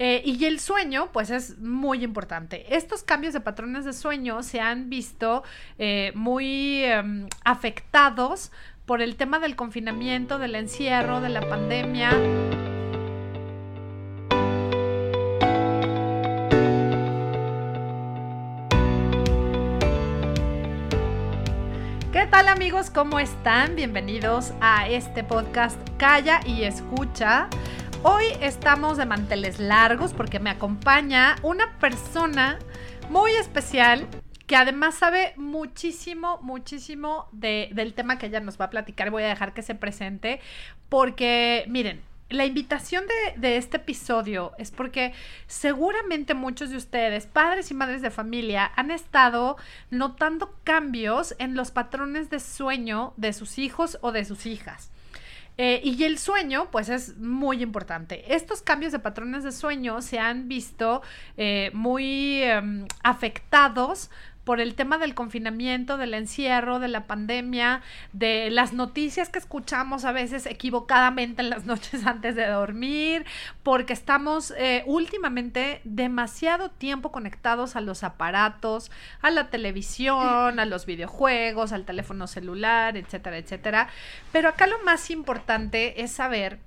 Eh, y el sueño, pues es muy importante. Estos cambios de patrones de sueño se han visto eh, muy em, afectados por el tema del confinamiento, del encierro, de la pandemia. ¿Qué tal amigos? ¿Cómo están? Bienvenidos a este podcast Calla y Escucha. Hoy estamos de manteles largos porque me acompaña una persona muy especial que además sabe muchísimo, muchísimo del tema que ella nos va a platicar. Voy a dejar que se presente porque, miren, la invitación de, de, este episodio es porque seguramente muchos de ustedes, padres y madres de familia, han estado notando cambios en los patrones de sueño de sus hijos o de sus hijas. Eh, y el sueño, pues es muy importante. Estos cambios de patrones de sueño se han visto eh, muy em, afectados por el tema del confinamiento, del encierro, de la pandemia, de las noticias que escuchamos a veces equivocadamente en las noches antes de dormir, porque estamos eh, últimamente demasiado tiempo conectados a los aparatos, a la televisión, a los videojuegos, al teléfono celular, etcétera, etcétera. Pero acá lo más importante es saber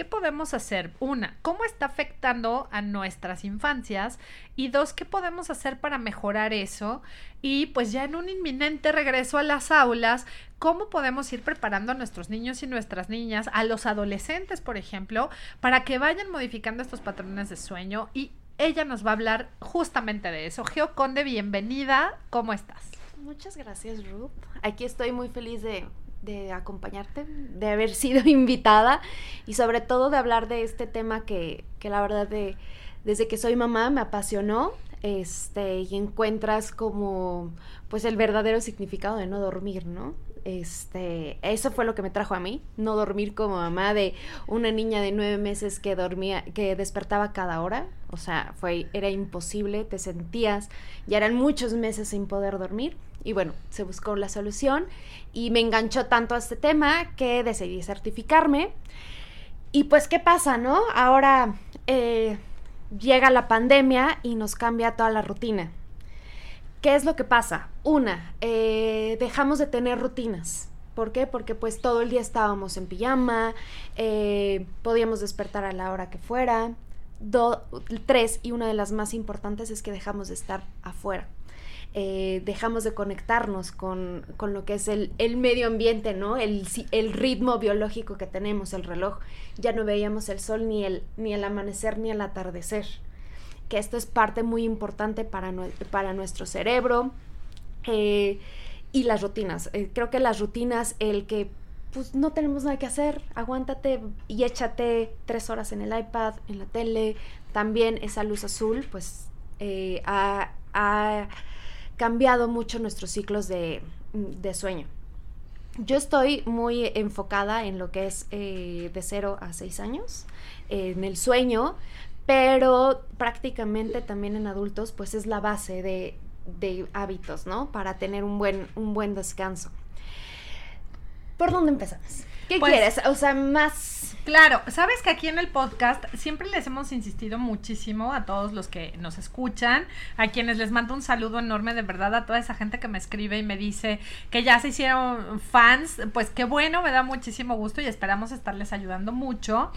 ¿Qué podemos hacer? Una, ¿cómo está afectando a nuestras infancias? Y dos, ¿qué podemos hacer para mejorar eso? Y pues ya en un inminente regreso a las aulas, ¿cómo podemos ir preparando a nuestros niños y nuestras niñas, a los adolescentes, por ejemplo, para que vayan modificando estos patrones de sueño? Y ella nos va a hablar justamente de eso. Geo Conde, bienvenida. ¿Cómo estás? Muchas gracias, Ruth. Aquí estoy muy feliz de, de acompañarte, de haber sido invitada y sobre todo de hablar de este tema que, que la verdad de, desde que soy mamá me apasionó este, y encuentras como pues el verdadero significado de no dormir, ¿no? Este, eso fue lo que me trajo a mí, no dormir como mamá de una niña de nueve meses que dormía, que despertaba cada hora, o sea, fue, era imposible, te sentías, ya eran muchos meses sin poder dormir, y bueno, se buscó la solución y me enganchó tanto a este tema que decidí certificarme. Y pues, ¿qué pasa, no? Ahora eh, llega la pandemia y nos cambia toda la rutina. ¿Qué es lo que pasa? Una, eh, dejamos de tener rutinas. ¿Por qué? Porque pues todo el día estábamos en pijama, eh, podíamos despertar a la hora que fuera. tres, y una de las más importantes es que dejamos de estar afuera. Eh, dejamos de conectarnos con, lo que es el, medio ambiente, ¿no? El, el, ritmo biológico que tenemos, el reloj. Ya no veíamos el sol ni el, ni el amanecer ni el atardecer. Que esto es parte muy importante para, para nuestro cerebro. Eh, y las rutinas. Eh, creo que las rutinas, el que pues no tenemos nada que hacer, aguántate y échate tres horas en el iPad, en la tele. También esa luz azul, pues ha cambiado mucho nuestros ciclos de, sueño. Yo estoy muy enfocada en lo que es eh, de 0 a 6 años, en el sueño, pero prácticamente también en adultos, pues es la base de, de hábitos, ¿no? Para tener un buen, un buen descanso. ¿Por dónde empezamos? ¿Qué pues, quieres? O sea, más... Claro, sabes que aquí en el podcast siempre les hemos insistido muchísimo a todos los que nos escuchan, a quienes les mando un saludo enorme de verdad a toda esa gente que me escribe y me dice que ya se hicieron fans, pues qué bueno, me da muchísimo gusto y esperamos estarles ayudando mucho.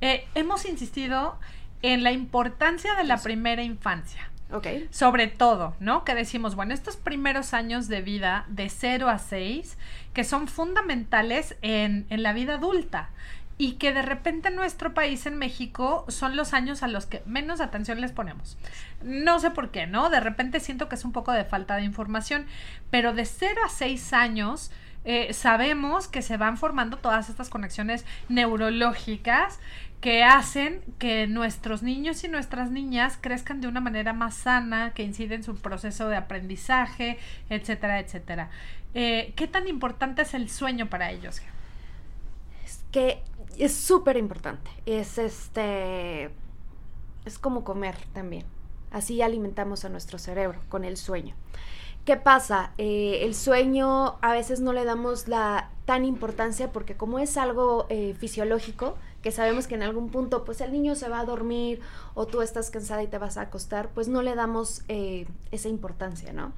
Eh, hemos insistido en la importancia de la primera infancia. Sobre todo, ¿no? Que decimos, bueno, estos primeros años de vida de 0 a 6, que son fundamentales en, en la vida adulta y que de repente en nuestro país, en México, son los años a los que menos atención les ponemos. No sé por qué, ¿no? De repente siento que es un poco de falta de información, pero de 0 a 6 años eh, sabemos que se van formando todas estas conexiones neurológicas que hacen que nuestros niños y nuestras niñas crezcan de una manera más sana, que incide en su proceso de aprendizaje, etcétera, etcétera. Eh, ¿Qué tan importante es el sueño para ellos? Es que es súper importante. Es este. Es como comer también. Así alimentamos a nuestro cerebro con el sueño. ¿Qué pasa? Eh, el sueño a veces no le damos la tan importancia porque como es algo eh, fisiológico, que sabemos que en algún punto pues el niño se va a dormir o tú estás cansada y te vas a acostar, pues no le damos eh, esa importancia, ¿no?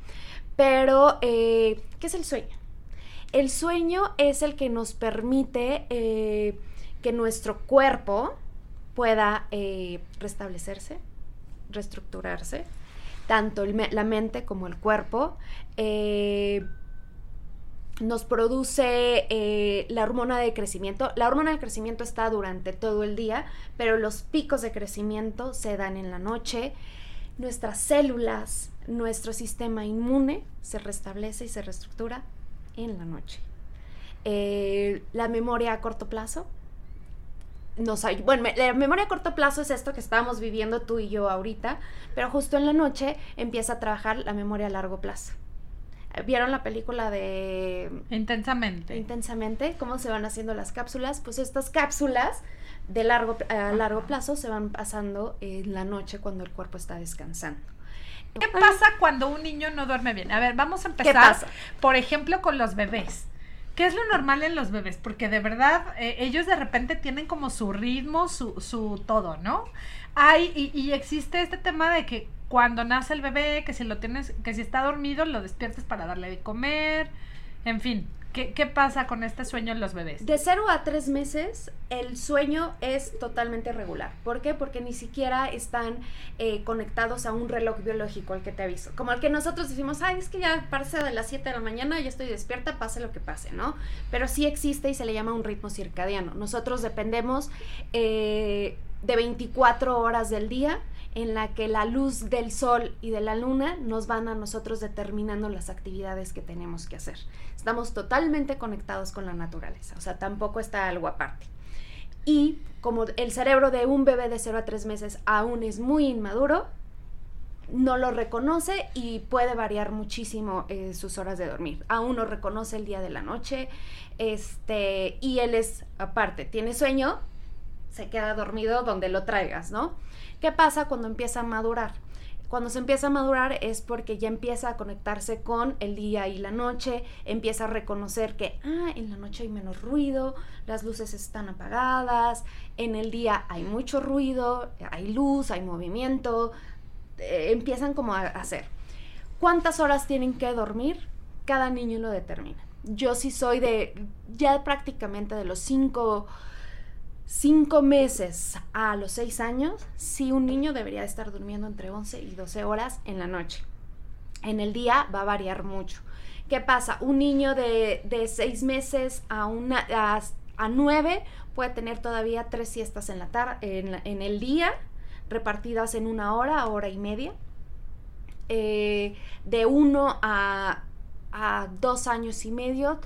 Pero, eh, ¿qué es el sueño? El sueño es el que nos permite eh, que nuestro cuerpo pueda restablecerse, reestructurarse, tanto la mente como el cuerpo nos produce eh, la hormona de crecimiento. La hormona de crecimiento está durante todo el día, pero los picos de crecimiento se dan en la noche. Nuestras células, nuestro sistema inmune se restablece y se reestructura en la noche. Eh, la memoria a corto plazo. Nos, bueno, la memoria a corto plazo es esto que estamos viviendo tú y yo ahorita, pero justo en la noche empieza a trabajar la memoria a largo plazo. ¿Vieron la película de... Intensamente. Intensamente, cómo se van haciendo las cápsulas? Pues estas cápsulas de largo, a largo plazo se van pasando en la noche cuando el cuerpo está descansando. ¿Qué pasa cuando un niño no duerme bien? A ver, vamos a empezar, por ejemplo, con los bebés. ¿Qué es lo normal en los bebés? Porque de verdad eh, ellos de repente tienen como su ritmo, su, su todo, ¿no? Hay, y, y existe este tema de que cuando nace el bebé, que si lo tienes, que si está dormido, lo despiertes para darle de comer, en fin. ¿Qué, ¿Qué, pasa con este sueño en los bebés? De 0 a 3 meses el sueño es totalmente regular. ¿Por qué? Porque ni siquiera están eh, conectados a un reloj biológico, el que te aviso. Como el que nosotros decimos, ay, es que ya parece de las 7 de la mañana, ya estoy despierta, pase lo que pase, ¿no? Pero sí existe y se le llama un ritmo circadiano. Nosotros dependemos eh, de 24 horas del día en la que la luz del sol y de la luna nos van a nosotros determinando las actividades que tenemos que hacer. Estamos totalmente conectados con la naturaleza, o sea, tampoco está algo aparte. Y como el cerebro de un bebé de 0 a 3 meses aún es muy inmaduro, no lo reconoce y puede variar muchísimo eh, sus horas de dormir. Aún no reconoce el día de la noche, este, y él es aparte, tiene sueño, se queda dormido donde lo traigas, ¿no? ¿Qué pasa cuando empieza a madurar? Cuando se empieza a madurar es porque ya empieza a conectarse con el día y la noche, empieza a reconocer que, ah, en la noche hay menos ruido, las luces están apagadas, en el día hay mucho ruido, hay luz, hay movimiento, eh, empiezan como a hacer. ¿Cuántas horas tienen que dormir? Cada niño lo determina. Yo sí soy de, ya prácticamente de los cinco cinco meses a los seis años, sí un niño debería estar durmiendo entre 11 y 12 horas en la noche. En el día va a variar mucho. ¿Qué pasa? Un niño de, de seis meses a, una, a, nueve puede tener todavía tres siestas en, la en, el día, repartidas en una hora, hora y media. Eh, de uno a, a dos años y medio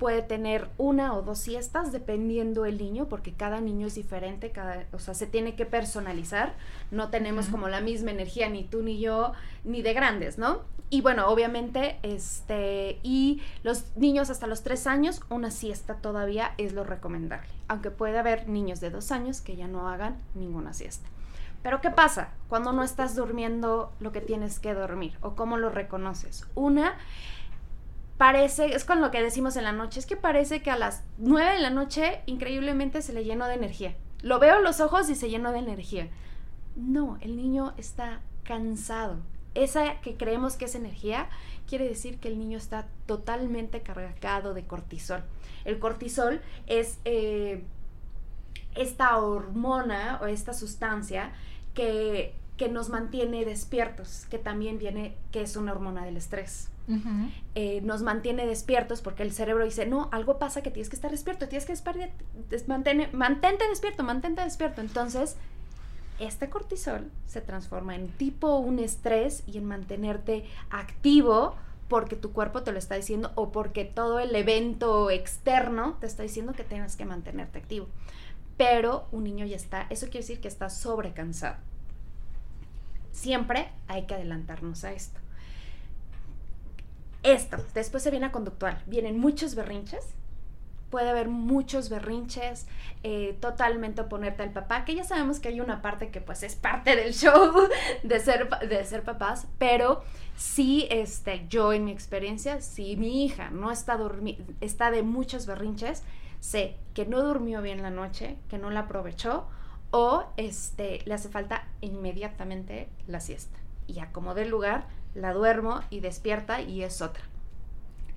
puede tener una o dos siestas dependiendo el niño, porque cada niño es diferente, cada, o sea, se tiene que personalizar, no tenemos como la misma energía ni tú ni yo, ni de grandes, ¿no? Y bueno, obviamente, este, y los niños hasta los tres años, una siesta todavía es lo recomendable, aunque puede haber niños de dos años que ya no hagan ninguna siesta. Pero ¿qué pasa cuando no estás durmiendo lo que tienes que dormir? ¿O cómo lo reconoces? Una parece, es con lo que decimos en la noche, es que parece que a las 9 de la noche increíblemente se le llenó de energía. Lo veo en los ojos y se llenó de energía. No, el niño está cansado. Esa que creemos que es energía quiere decir que el niño está totalmente cargado de cortisol. El cortisol es eh, esta hormona o esta sustancia que, que nos mantiene despiertos, que también viene, que es una hormona del estrés. Eh, nos mantiene despiertos porque el cerebro dice, no, algo pasa que tienes que estar despierto, tienes que estar, mantente despierto, mantente despierto. Entonces, este cortisol se transforma en tipo un estrés y en mantenerte activo porque tu cuerpo te lo está diciendo o porque todo el evento externo te está diciendo que tienes que mantenerte activo. Pero un niño ya está, eso quiere decir que está sobrecansado. Siempre hay que adelantarnos a esto esto, después se viene a conductual. Vienen muchos berrinches. Puede haber muchos berrinches, eh, totalmente oponerte al papá, que ya sabemos que hay una parte que pues es parte del show de ser, de ser papás, pero sí, este, yo en mi experiencia, si mi hija no está, está de muchos berrinches, sé que no durmió bien la noche, que no la aprovechó, o este, le hace falta inmediatamente la siesta. Y acomodé el lugar, la duermo y despierta y es otra.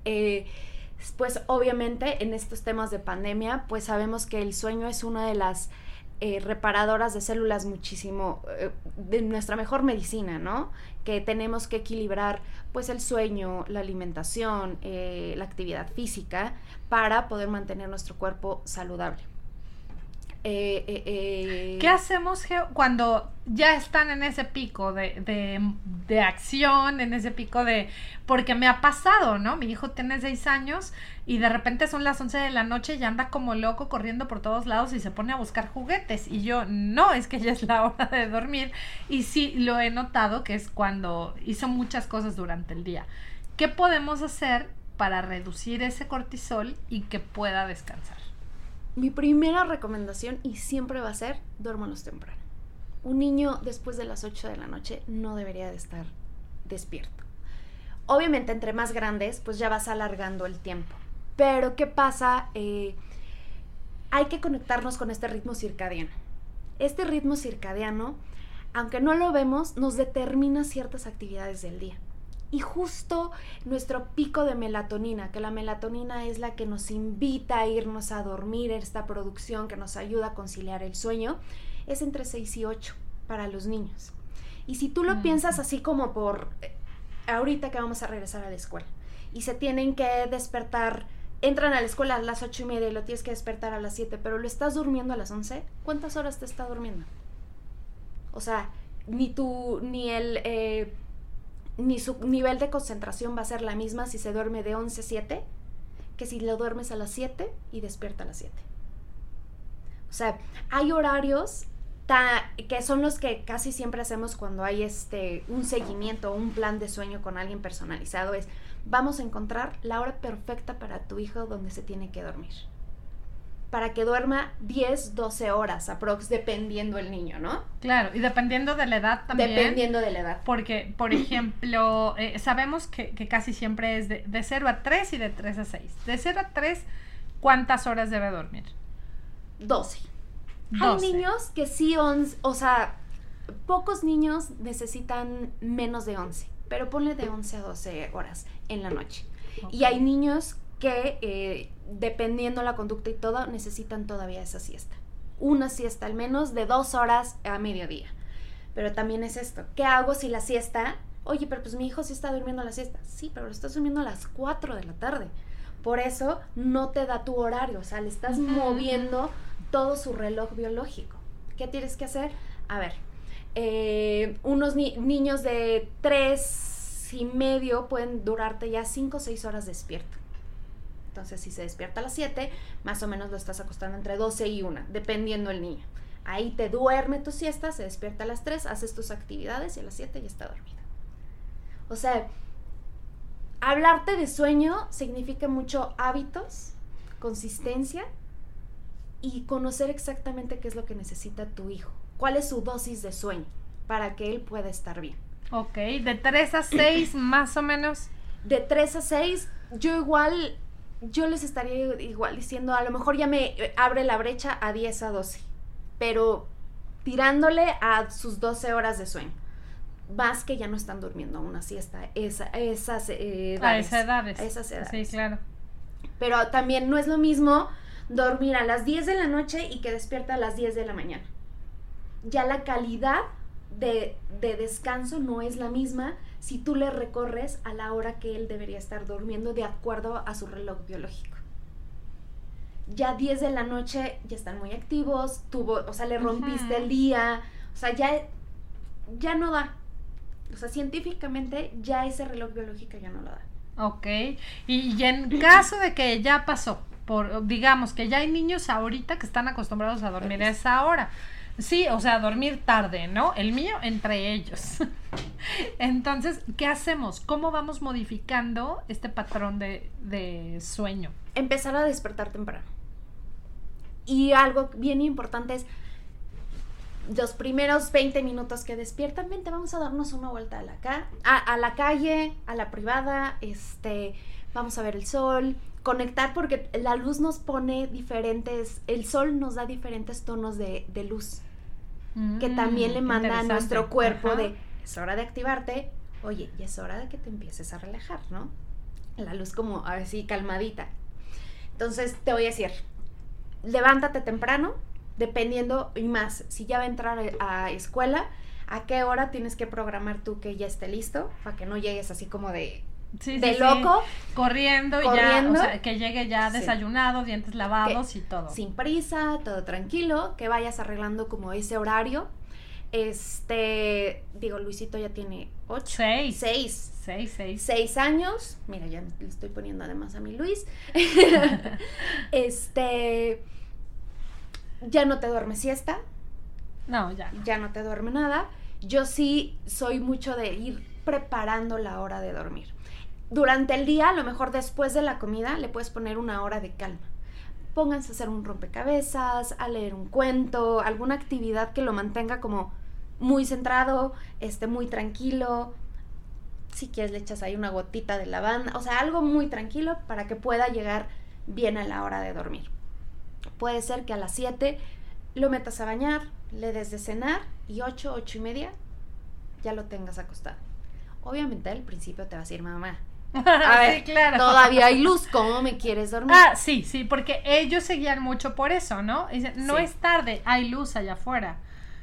Eh, pues obviamente en estos temas de pandemia, pues sabemos que el sueño es una de las eh, reparadoras de células muchísimo, eh, de nuestra mejor medicina, ¿no? Que tenemos que equilibrar pues el sueño, la alimentación, la actividad física para poder mantener nuestro cuerpo saludable. Eh, eh, eh, ¿Qué hacemos cuando ya están en ese pico de, acción, en ese pico de... Porque me ha pasado, ¿no? Mi hijo tiene seis años y de repente son las 11 de la noche y anda como loco corriendo por todos lados y se pone a buscar juguetes. Y yo, no, es que ya es la hora de dormir. Y sí, lo he notado que es cuando hizo muchas cosas durante el día. ¿Qué podemos hacer para reducir ese cortisol y que pueda descansar? Mi primera recomendación, y siempre va a ser, duérmanos temprano. Un niño después de las 8 de la noche no debería de estar despierto. Obviamente, entre más grandes, pues ya vas alargando el tiempo. Pero, ¿qué pasa? Eh, hay que conectarnos con este ritmo circadiano. Este ritmo circadiano, aunque no lo vemos, nos determina ciertas actividades del día y justo nuestro pico de melatonina, que la melatonina es la que nos invita a irnos a dormir, esta producción que nos ayuda a conciliar el sueño, es entre 6 y 8 para los niños. Y si tú lo piensas así como por eh, ahorita que vamos a regresar a la escuela y se tienen que despertar, entran a la escuela a las 8 y media y lo tienes que despertar a las 7, pero lo estás durmiendo a las 11, ¿cuántas horas te está durmiendo? O sea, ni tú, ni el... Eh, ni su nivel de concentración va a ser la misma si se duerme de 11 a 7 que si lo duermes a las 7 y despierta a las 7. O sea, hay horarios que son los que casi siempre hacemos cuando hay este un seguimiento o un plan de sueño con alguien personalizado es vamos a encontrar la hora perfecta para tu hijo donde se tiene que dormir para que duerma 10, 12 horas aprox, dependiendo el niño, ¿no? Claro, y dependiendo de la edad también. Dependiendo de la edad. Porque, por ejemplo, eh, sabemos que, casi siempre es de, de 0 a 3 y de 3 a 6. De 0 a 3, ¿cuántas horas debe dormir? 12. Hay niños que sí, o sea, pocos niños necesitan menos de 11, pero ponle de 11 a 12 horas en la noche. Y hay niños que eh, dependiendo la conducta y todo, necesitan todavía esa siesta. Una siesta al menos de dos horas a mediodía. Pero también es esto, ¿qué hago si la siesta? Oye, pero pues mi hijo sí está durmiendo la siesta. Sí, pero lo estás durmiendo a las 4 de la tarde. Por eso no te da tu horario, o sea, le estás moviendo todo su reloj biológico. ¿Qué tienes que hacer? A ver, eh, unos niños de tres y medio pueden durarte ya 5 o 6 horas despierto. Entonces, si se despierta a las 7, más o menos lo estás acostando entre 12 y 1, dependiendo el niño. Ahí te duerme tu siesta, se despierta a las 3, haces tus actividades y a las 7 ya está dormido. O sea, hablarte de sueño significa mucho hábitos, consistencia y conocer exactamente qué es lo que necesita tu hijo. ¿Cuál es su dosis de sueño para que él pueda estar bien? Ok, de 3 a 6 más o menos. De 3 a 6, yo igual yo les estaría igual diciendo, a lo mejor ya me eh, abre la brecha a 10 a 12, pero tirándole a sus 12 horas de sueño. Más que ya no están durmiendo una siesta, esa, esas edades. A esas edades. esas edades. Sí, claro. Pero también no es lo mismo dormir a las 10 de la noche y que despierta a las 10 de la mañana. Ya la calidad de, de descanso no es la misma si tú le recorres a la hora que él debería estar durmiendo de acuerdo a su reloj biológico. Ya 10 de la noche ya están muy activos, tuvo, o sea, le rompiste el día, o sea, ya, ya no da. O sea, científicamente ya ese reloj biológico ya no lo da. Ok, y, en caso de que ya pasó, por, digamos que ya hay niños ahorita que están acostumbrados a dormir a esa hora. Sí, o sea, dormir tarde, ¿no? El mío entre ellos. Entonces, ¿qué hacemos? ¿Cómo vamos modificando este patrón de, sueño? Empezar a despertar temprano. Y algo bien importante es los primeros 20 minutos que despiertan, vente, vamos a darnos una vuelta a la, a la calle, a la privada, este, vamos a ver el sol, conectar porque la luz nos pone diferentes, el sol nos da diferentes tonos de, luz, que también le Mm, manda a nuestro cuerpo Ajá. de, es hora de activarte, oye, y es hora de que te empieces a relajar, ¿no? La luz como así calmadita. Entonces te voy a decir, levántate temprano, dependiendo y más, si ya va a entrar a escuela, a qué hora tienes que programar tú que ya esté listo, para que no llegues así como de, Sí, de sí. loco, Corriendo, y ya, Corriendo. o sea, que llegue ya desayunado, dientes lavados y todo. sin prisa, todo tranquilo, que vayas arreglando como ese horario. Este, digo, Luisito ya tiene ocho, Seis. seis, Seis, seis. seis años. Mira, ya le estoy poniendo además a mi Luis. este, ya no te duerme siesta, No, ya. ya no te duerme nada. Yo sí soy mucho de ir preparando la hora de dormir. Durante el día, a lo mejor después de la comida, le puedes poner una hora de calma. Pónganse a hacer un rompecabezas, a leer un cuento, alguna actividad que lo mantenga como muy centrado, este, muy tranquilo. Si quieres le echas ahí una gotita de lavanda, o sea, algo muy tranquilo para que pueda llegar bien a la hora de dormir. Puede ser que a las 7 lo metas a bañar, le des de cenar y 8, 8 y media ya lo tengas acostado. Obviamente al principio te vas a ir mamá. A ver, sí, claro. Todavía hay luz, ¿cómo me quieres dormir? Ah, sí, sí, porque ellos seguían mucho por eso, ¿no? Dicen, no Sí. es tarde, hay luz allá afuera,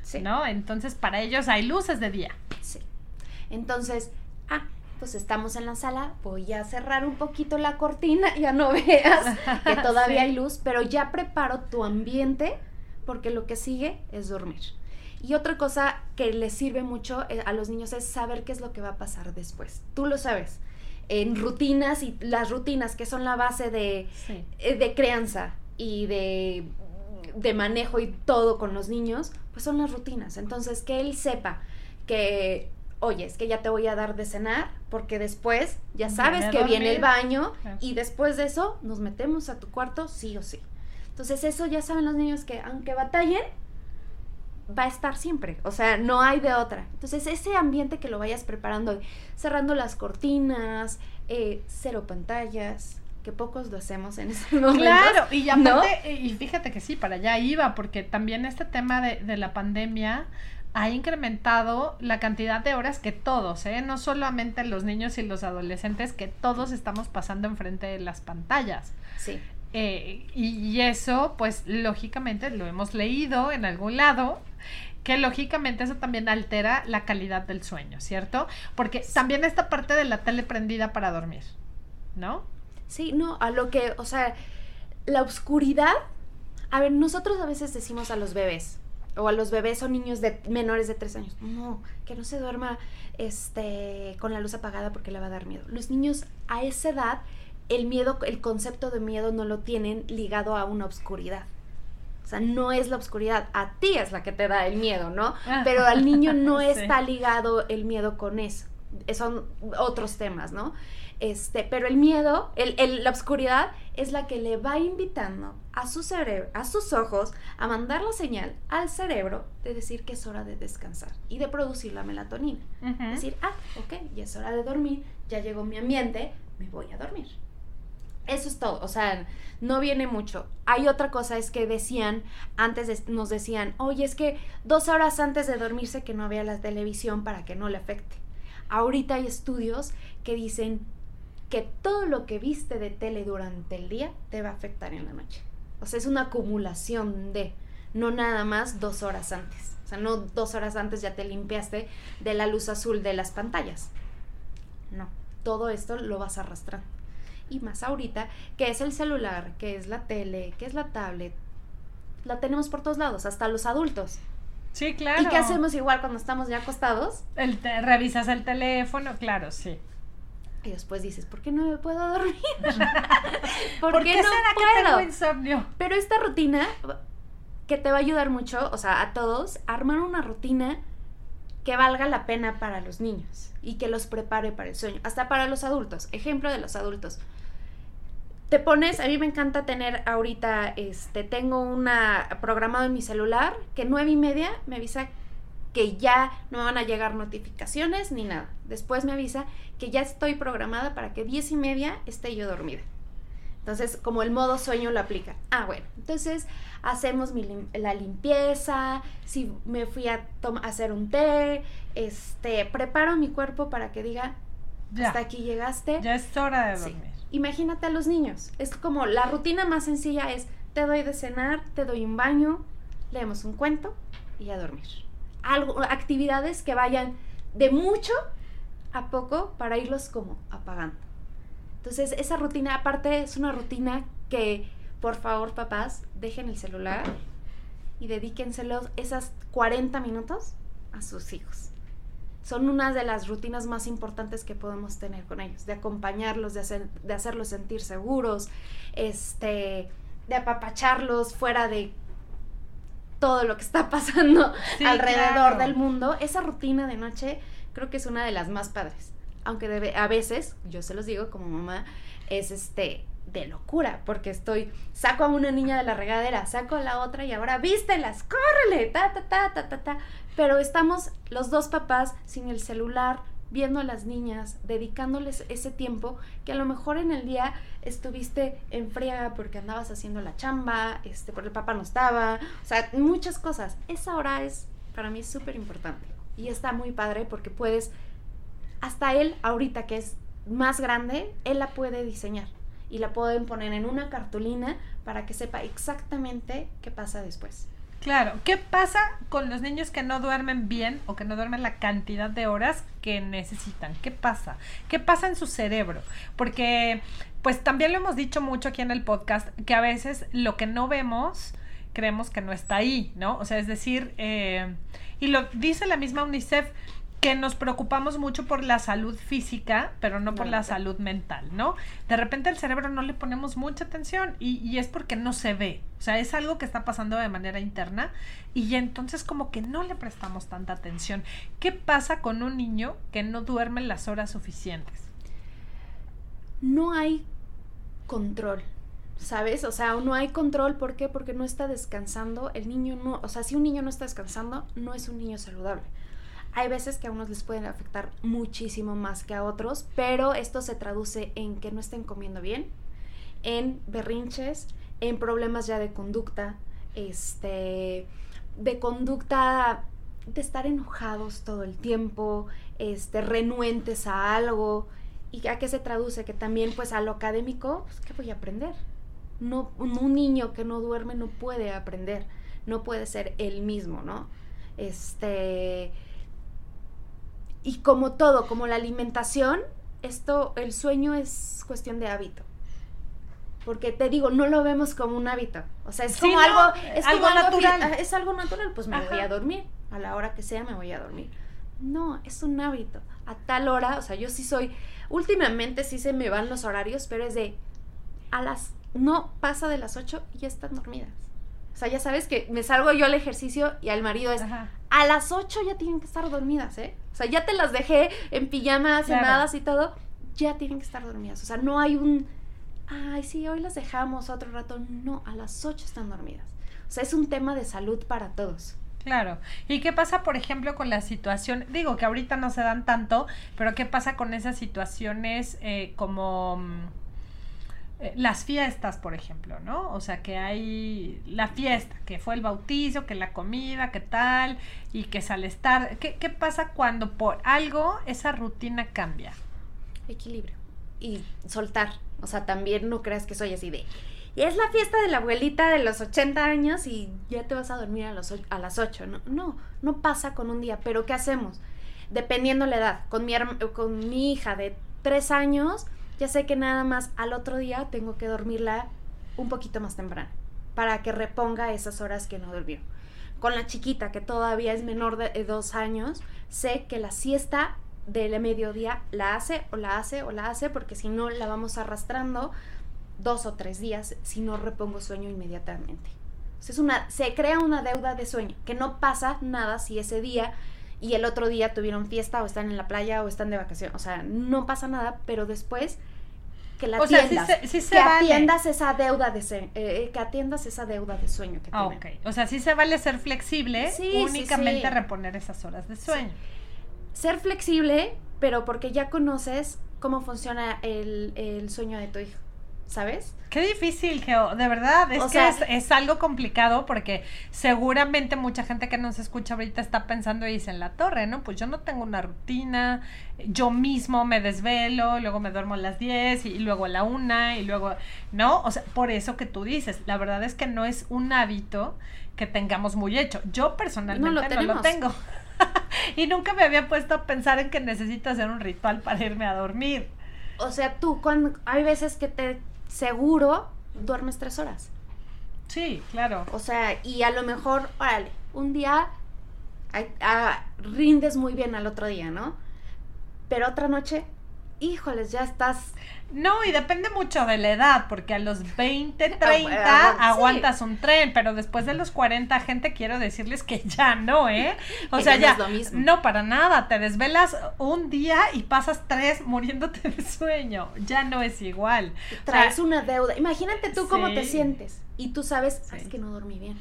sí, ¿no? Entonces para ellos hay luces de día. sí. Entonces, ah, pues estamos en la sala, voy a cerrar un poquito la cortina, ya no veas que todavía Sí. hay luz, pero ya preparo tu ambiente porque lo que sigue es dormir. Y otra cosa que les sirve mucho eh, a los niños es saber qué es lo que va a pasar después. Tú lo sabes. En rutinas y las rutinas que son la base de, Sí. eh, de crianza y de, de manejo y todo con los niños, pues son las rutinas. Entonces, que él sepa que, oye, es que ya te voy a dar de cenar, porque después ya sabes que viene el baño y después de eso nos metemos a tu cuarto sí o sí. Entonces, eso ya saben los niños que aunque batallen, va a estar siempre, o sea, no hay de otra. Entonces, ese ambiente que lo vayas preparando, cerrando las cortinas, eh, cero pantallas, que pocos lo hacemos en ese momento. Claro, y ¿no? aparte, y fíjate que sí, para allá iba, porque también este tema de, de la pandemia ha incrementado la cantidad de horas que todos, ¿eh? no solamente los niños y los adolescentes, que todos estamos pasando enfrente de las pantallas. Sí, Eh, y, y eso, pues lógicamente lo hemos leído en algún lado, que lógicamente eso también altera la calidad del sueño, ¿cierto? Porque también esta parte de la tele prendida para dormir, ¿no? sí, no, a lo que, o sea, la oscuridad, a ver, nosotros a veces decimos a los bebés, o a los bebés o niños de menores de tres años, no, que no se duerma este, con la luz apagada porque le va a dar miedo. Los niños a esa edad, el miedo, el concepto de miedo no lo tienen ligado a una oscuridad. O sea, no es la oscuridad, a ti es la que te da el miedo, ¿no? Pero al niño no Sí. está ligado el miedo con eso. Eh, Son otros temas, ¿no? Este, pero el miedo, el, el- la oscuridad es la que le va invitando a su cerebro, a sus ojos, a mandar la señal al cerebro de decir que es hora de descansar y de producir la melatonina. Ujú. Decir, ah, ok, ya es hora de dormir, ya llegó mi ambiente, me voy a dormir. Eso es todo, o sea, no viene mucho. Hay otra cosa, es que decían, antes nos decían, oye, es que dos horas antes de dormirse que no vea la televisión para que no le afecte. Ahorita hay estudios que dicen que todo lo que viste de tele durante el día te va a afectar en la noche. O sea, es una acumulación de, no nada más dos horas antes. O sea, no dos horas antes ya te limpiaste de la luz azul de las pantallas. No, todo esto lo vas arrastrando. Y más ahorita, que es el celular, que es la tele, que es la tablet, la tenemos por todos lados, hasta los adultos. Sí, claro. ¿Y qué hacemos igual cuando estamos ya acostados? El te- revisas el teléfono, claro, sí. Y después dices, ¿por qué no me puedo dormir? ¿Por, ¿Por qué, qué no será que puedo? tengo insomnio? Pero esta rutina que te va a ayudar mucho, o sea, a todos, a armar una rutina que valga la pena para los niños y que los prepare para el sueño, hasta para los adultos. Ejemplo de los adultos. Te pones, a mí me encanta tener ahorita, este, tengo una programado en mi celular que nueve y media me avisa que ya no me van a llegar notificaciones ni nada. Después me avisa que ya estoy programada para que diez y media esté yo dormida. Entonces, como el modo sueño lo aplica. Ah, bueno, entonces hacemos la limpieza, si me fui a hacer un té, este, preparo mi cuerpo para que diga, hasta aquí llegaste. Ya es hora de dormir. Imagínate a los niños. Es como la rutina más sencilla es, te doy de cenar, te doy un baño, leemos un cuento y a dormir. Algo, actividades que vayan de mucho a poco para irlos como apagando. Entonces, esa rutina, aparte, es una rutina que, por favor, papás, dejen el celular y dedíquenselo esas 40 minutos a sus hijos. Son una de las rutinas más importantes que podemos tener con ellos, de acompañarlos, de, hacer, de hacerlos sentir seguros, este, de apapacharlos fuera de todo lo que está pasando alrededor del mundo. Esa rutina de noche creo que es una de las más padres. Aunque debe, a veces, yo se los digo como mamá, es este de locura, porque estoy, saco a una niña de la regadera, saco a la otra y ahora vístelas, córrele, ta, ta, ta, ta, ta, ta. Pero estamos los dos papás sin el celular, viendo a las niñas, dedicándoles ese tiempo que a lo mejor en el día estuviste en friega porque andabas haciendo la chamba, este, porque el papá no estaba, o sea, muchas cosas. Esa hora es, para mí, súper importante. Y está muy padre porque puedes, hasta él ahorita que es más grande, él la puede diseñar y la pueden poner en una cartulina para que sepa exactamente qué pasa después. Claro, ¿qué pasa con los niños que no duermen bien o que no duermen la cantidad de horas que necesitan? ¿Qué pasa? ¿Qué pasa en su cerebro? Porque, pues también lo hemos dicho mucho aquí en el podcast, que a veces lo que no vemos creemos que no está ahí, ¿no? O sea, es decir, eh, y lo dice la misma UNICEF, que nos preocupamos mucho por la salud física, pero no por la salud mental, ¿no? De repente al cerebro no le ponemos mucha atención y, y, es porque no se ve, o sea, es algo que está pasando de manera interna y entonces como que no le prestamos tanta atención. ¿Qué pasa con un niño que no duerme las horas suficientes? No hay control. ¿sabes? O sea, no hay control, ¿por qué? Porque no está descansando, el niño no, o sea, si un niño no está descansando, no es un niño saludable. Hay veces que a unos les pueden afectar muchísimo más que a otros, pero esto se traduce en que no estén comiendo bien, en berrinches, en problemas ya de conducta, este, de conducta de estar enojados todo el tiempo, este, renuentes a algo. ¿Y a qué se traduce? Que también, pues, a lo académico, pues, ¿qué voy a aprender? No, un niño que no duerme no puede aprender, no puede ser el mismo, ¿no? Este, y como todo, como la alimentación, esto, el sueño es cuestión de hábito. Porque te digo, no lo vemos como un hábito. O sea, es como algo, es algo natural. es algo natural, pues me voy a dormir. A la hora que sea me voy a dormir. No, es un hábito. A tal hora, o sea, yo sí soy, últimamente sí se me van los horarios, pero es de a las, no pasa de las 8 y ya están dormidas. O sea, ya sabes que me salgo yo al ejercicio y al marido es, a las 8 ya tienen que estar dormidas, ¿eh? O sea, ya te las dejé en pijamas, cenadas y todo, ya tienen que estar dormidas. O sea, no hay un, ay, sí, hoy las dejamos otro rato. No, a las 8 están dormidas. O sea, es un tema de salud para todos. Claro. ¿Y qué pasa, por ejemplo, con la situación? Digo que ahorita no se dan tanto, pero ¿qué pasa con esas situaciones eh, como mm, las fiestas, por ejemplo, ¿no? O sea, que hay la fiesta, que fue el bautizo, que la comida, que tal, y que sale estar. ¿Qué, ¿Qué pasa cuando por algo esa rutina cambia? Equilibrio. Y soltar. O sea, también no creas que soy así de. Y es la fiesta de la abuelita de los 80 años y ya te vas a dormir a, los, a las 8. No, no, no pasa con un día. Pero ¿qué hacemos? Dependiendo la edad. Con mi, con mi hija de 3 años ya sé que nada más al otro día tengo que dormirla un poquito más temprano para que reponga esas horas que no durmió. Con la chiquita, que todavía es menor de dos años, sé que la siesta del mediodía la hace o la hace o la hace, porque si no la vamos arrastrando dos o tres días si no repongo sueño inmediatamente. Es una, se crea una deuda de sueño, que no pasa nada si ese día y el otro día tuvieron fiesta o están en la playa o están de vacaciones. O sea, no pasa nada, pero después que la atiendas. que atiendas esa deuda de eh, eh, que atiendas esa deuda de sueño que ah, Ok, o sea, sí se vale ser flexible, únicamente reponer esas horas de sueño. Ser flexible, pero porque ya conoces cómo funciona el, el sueño de tu hijo. ¿Sabes? Qué difícil, Geo, de verdad, es O que sea- es, es algo complicado porque seguramente mucha gente que nos escucha ahorita está pensando y dice en la torre, ¿no? Pues yo no tengo una rutina, yo mismo me desvelo, luego me duermo a las 10 y, luego a la 1 y luego, ¿no? O sea, por eso que tú dices, la verdad es que no es un hábito que tengamos muy hecho. Yo personalmente no lo, tenemos. tengo. y nunca me había puesto a pensar en que necesito hacer un ritual para irme a dormir. O sea, tú, cuando hay veces que te seguro duermes tres horas. Sí, claro. O sea, y a lo mejor, órale, un día ah, rindes muy bien al otro día, ¿no? Pero otra noche, híjoles, ya estás. No, y depende mucho de la edad, porque a los 20, 30 Ah, sí. aguantas un tren, pero después de los 40, gente, quiero decirles que ya no, ¿eh? O Que sea, ya ya, no es lo mismo. no para nada, te desvelas un día y pasas tres muriéndote de sueño, ya no es igual. Traes O sea, una deuda. Imagínate tú cómo te sientes. Y tú sabes, "Ah, Sí. es que no dormí bien.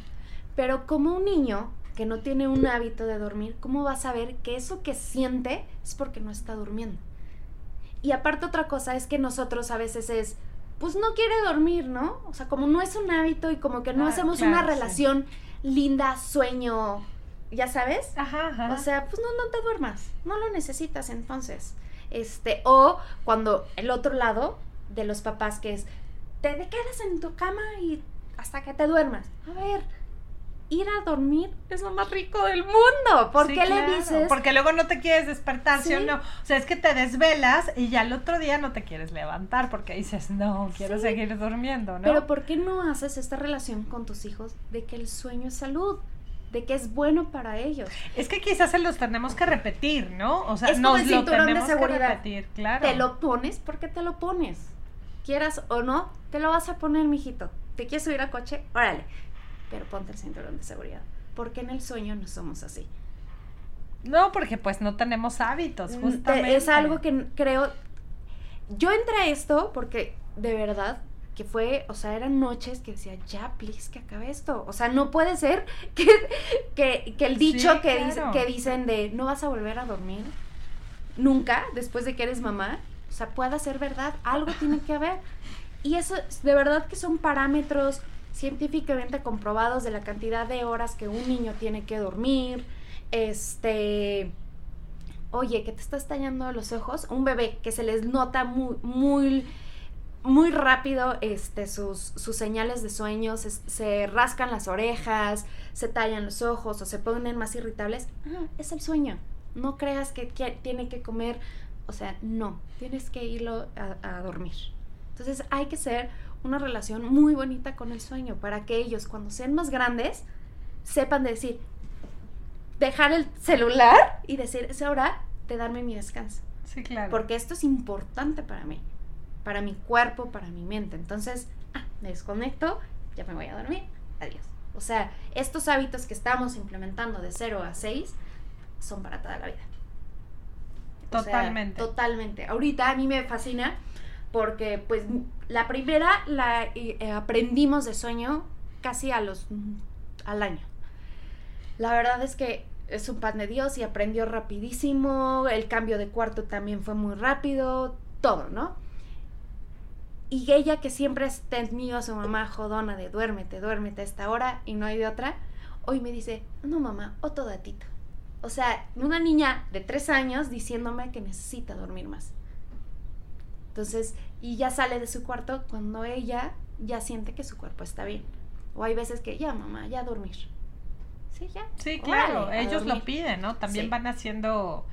Pero como un niño que no tiene un hábito de dormir, ¿cómo va a saber que eso que siente es porque no está durmiendo? Y aparte otra cosa es que nosotros a veces es, pues no quiere dormir, ¿no? O sea, como no es un hábito y como que no Ah, hacemos claro, una sí. relación linda, sueño, ya sabes. Ajá, ajá. O sea, pues no, no te duermas, no lo necesitas entonces. Este, o cuando el otro lado de los papás que es, te quedas en tu cama y hasta que te duermas. A ver, ir a dormir es lo más rico del mundo. ¿Por Sí, qué claro, le dices? Porque luego no te quieres despertar, ¿sí? o no? O sea, es que te desvelas y ya el otro día no te quieres levantar porque dices, no, quiero Sí. seguir durmiendo, ¿no? Pero ¿por qué no haces esta relación con tus hijos de que el sueño es salud? De que es bueno para ellos. Es que quizás se los tenemos que repetir, ¿no? O sea, Es como nos el lo de tenemos que repetir, claro. Te lo pones porque te lo pones. Quieras o no, te lo vas a poner, mijito. ¿Te quieres subir al coche? Órale. Pero ponte el cinturón de seguridad. Porque en el sueño no somos así. No, porque pues no tenemos hábitos, Mm, justamente. te- Es algo que creo. Yo entré a esto porque de verdad que fue, o sea, eran noches que decía, ya, please, que acabe esto. O sea, no puede ser que, que, que el Sí, dicho que, dice- que dicen de no vas a volver a dormir nunca después de que eres mamá, o sea, pueda ser verdad. Algo tiene que haber. Y eso, es- de verdad que son parámetros científicamente comprobados de la cantidad de horas que un niño tiene que dormir. Este oye, que te estás tallando los ojos, un bebé que se les nota muy, muy, muy rápido este, sus, sus señales de sueño, se, rascan las orejas, se tallan los ojos o se ponen más irritables, ah, es el sueño. No creas que, tiene que comer, o sea, no, tienes que irlo a, a dormir. Entonces hay que hacer una relación muy bonita con el sueño para que ellos cuando sean más grandes sepan decir, dejar el celular y decir, es hora de darme mi descanso. Sí, claro. Porque esto es importante para mí, para mi cuerpo, para mi mente. Entonces, ah, me desconecto, ya me voy a dormir, adiós. O sea, estos hábitos que estamos implementando de 0 a 6 son para toda la vida. O sea, Totalmente. totalmente. Ahorita a mí me fascina porque pues la primera la eh, aprendimos de sueño casi a los al año. La verdad es que es un pan de Dios y aprendió rapidísimo, el cambio de cuarto también fue muy rápido, todo, ¿no? Y ella que siempre tenido a su mamá jodona de duérmete, duérmete a esta hora y no hay de otra, hoy me dice, no mamá, otro datito. O sea, una niña de tres años diciéndome que necesita dormir más. Entonces, y ya sale de su cuarto cuando ella ya siente que su cuerpo está bien. O hay veces que, ya mamá, ya a dormir. Sí, ya. Sí, claro, órale, ellos lo piden, ¿no? También Sí. van haciendo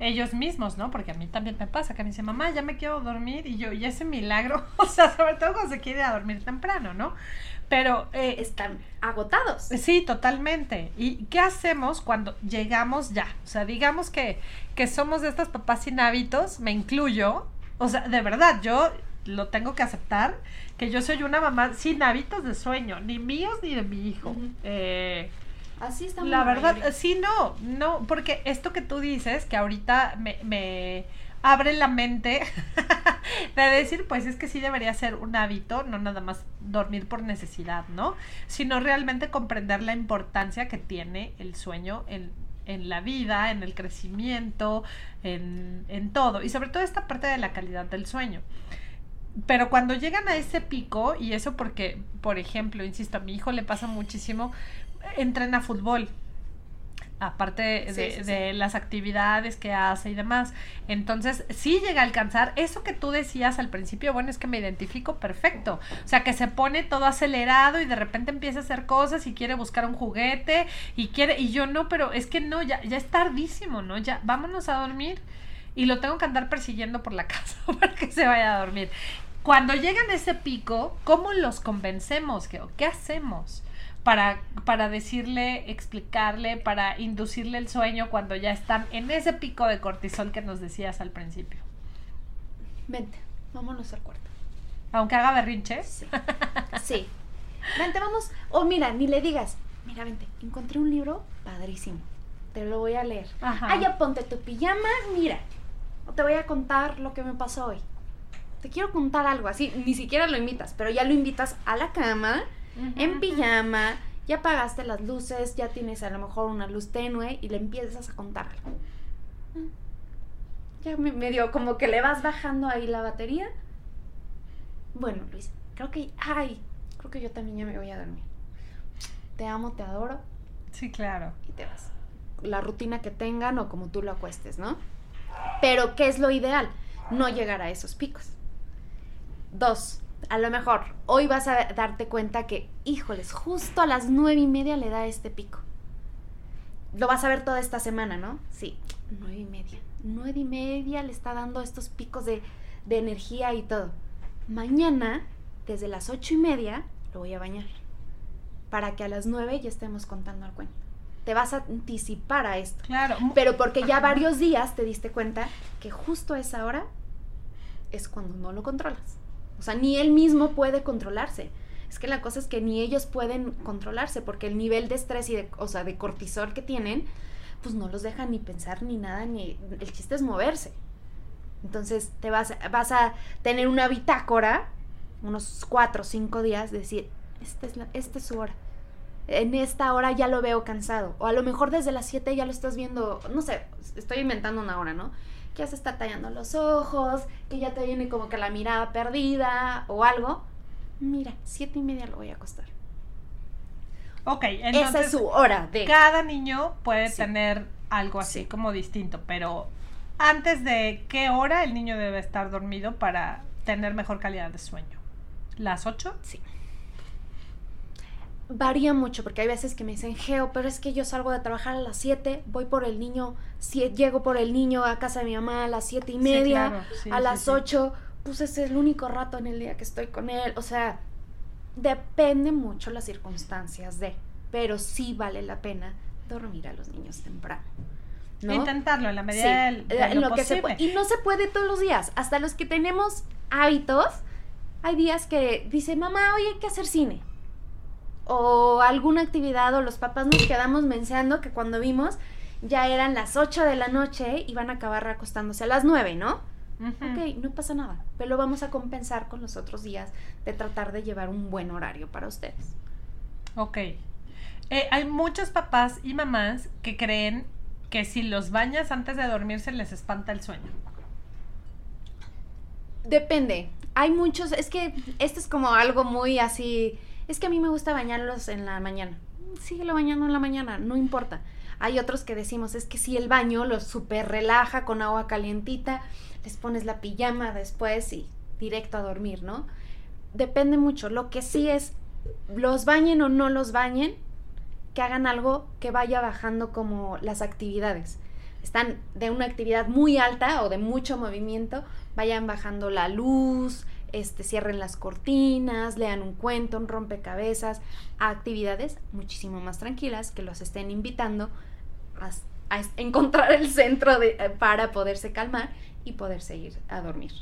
ellos mismos, ¿no? Porque a mí también me pasa que me dice, mamá, ya me quiero dormir y yo, y ese milagro, o sea, sobre todo cuando se quiere ir a dormir temprano, ¿no? Pero eh, Están agotados. Sí, totalmente. ¿Y qué hacemos cuando llegamos ya? O sea, digamos que, que somos de estas papás sin hábitos, me incluyo. O sea, de verdad, yo lo tengo que aceptar, que yo soy una mamá sin hábitos de sueño, ni míos ni de mi hijo. Ujú. Eh, Así estamos. la verdad, mayoría. sí, no, no, porque esto que tú dices, que ahorita me, me abre la mente de decir, pues es que sí debería ser un hábito, no nada más dormir por necesidad, ¿no? Sino realmente comprender la importancia que tiene el sueño en, en la vida, en el crecimiento, en, en todo, y sobre todo esta parte de la calidad del sueño. pero cuando llegan a ese pico, y eso porque, por ejemplo, insisto, a mi hijo le pasa muchísimo, entrena fútbol aparte de, las actividades que hace y demás. Entonces, sí llega a alcanzar eso que tú decías al principio, bueno, es que me identifico perfecto. O sea, que se pone todo acelerado y de repente empieza a hacer cosas y quiere buscar un juguete y quiere, y yo no, pero es que no, ya, ya es tardísimo, ¿no? Ya, vámonos a dormir. Y lo tengo que andar persiguiendo por la casa para que se vaya a dormir. Cuando llegan a ese pico, ¿cómo los convencemos? ¿Qué, qué hacemos? Para, para decirle, explicarle, para inducirle el sueño cuando ya están en ese pico de cortisol que nos decías al principio. Vente, vámonos al cuarto. Aunque haga berrinche. Sí. sí. Vente, vamos. O oh, mira, ni le digas. Mira, vente, encontré un libro padrísimo. Te lo voy a leer. Ajá. Ah, ya ponte tu pijama, mira. Te voy a contar lo que me pasó hoy. Te quiero contar algo así. Ni siquiera lo invitas, pero ya lo invitas a la cama en pijama, ya apagaste las luces, ya tienes a lo mejor una luz tenue y le empiezas a contar algo. Ya me, medio como que le vas bajando ahí la batería. Bueno, Luis, creo que, ay, creo que yo también ya me voy a dormir. Te amo, te adoro. Sí, claro. Y te vas. La rutina que tengan o como tú lo acuestes, ¿no? Pero, ¿qué es lo ideal? No llegar a esos picos. Dos, a lo mejor hoy vas a darte cuenta que, híjoles, justo a las nueve y media le da este pico. Lo vas a ver toda esta semana, ¿no? Sí, nueve y media. Nueve y media le está dando estos picos de, de energía y todo. Mañana, desde las ocho y media, lo voy a bañar. Para que a las nueve ya estemos contando el cuento. Te vas a anticipar a esto. Claro. Pero porque ya varios días te diste cuenta que justo a esa hora es cuando no lo controlas. O sea, ni él mismo puede controlarse. Es que la cosa es que ni ellos pueden controlarse porque el nivel de estrés y de, o sea, de cortisol que tienen, pues no los deja ni pensar ni nada, ni el chiste es moverse. Entonces te vas, vas a tener una bitácora, unos cuatro o cinco días, de decir, esta es, la, esta es su hora. En esta hora ya lo veo cansado. O a lo mejor desde las siete ya lo estás viendo, no sé, estoy inventando una hora, ¿no? Que ya se está tallando los ojos, que ya te viene como que la mirada perdida o algo, mira, siete y media lo voy a acostar. Ok, entonces. Esa es su hora de. Cada niño puede tener algo así como distinto, pero antes de qué hora el niño debe estar dormido para tener mejor calidad de sueño. ¿Las ocho? Sí varía mucho porque hay veces que me dicen, Geo, pero es que yo salgo de trabajar a las 7, voy por el niño, si, llego por el niño a casa de mi mamá a las siete y media, a las 8, pues ese es el único rato en el día que estoy con él. O sea, depende mucho las circunstancias de, pero sí vale la pena dormir a los niños temprano. ¿no? Intentarlo en la medida del, de lo, que se puede. Y no se puede todos los días. Hasta los que tenemos hábitos, hay días que dice, mamá, hoy hay que hacer cine o alguna actividad o los papás nos quedamos menseando que cuando vimos ya eran las 8 de la noche y van a acabar acostándose a las 9, ¿no? Ok, no pasa nada, pero lo vamos a compensar con los otros días de tratar de llevar un buen horario para ustedes. Ok. Eh, hay muchos papás y mamás que creen que si los bañas antes de dormirse les espanta el sueño. Depende. Hay muchos, es que esto es como algo muy así es que a mí me gusta bañarlos en la mañana. Síguelo bañando en la mañana, no importa. Hay otros que decimos, es que si el baño los super relaja con agua calientita, les pones la pijama después y directo a dormir, ¿no? Depende mucho. Lo que sí es, los bañen o no los bañen, que hagan algo que vaya bajando como las actividades. Están de una actividad muy alta o de mucho movimiento, vayan bajando la luz, este, cierren las cortinas, lean un cuento, un rompecabezas, actividades muchísimo más tranquilas que los estén invitando a, a encontrar el centro de, eh, para poderse calmar y poderse ir a dormir.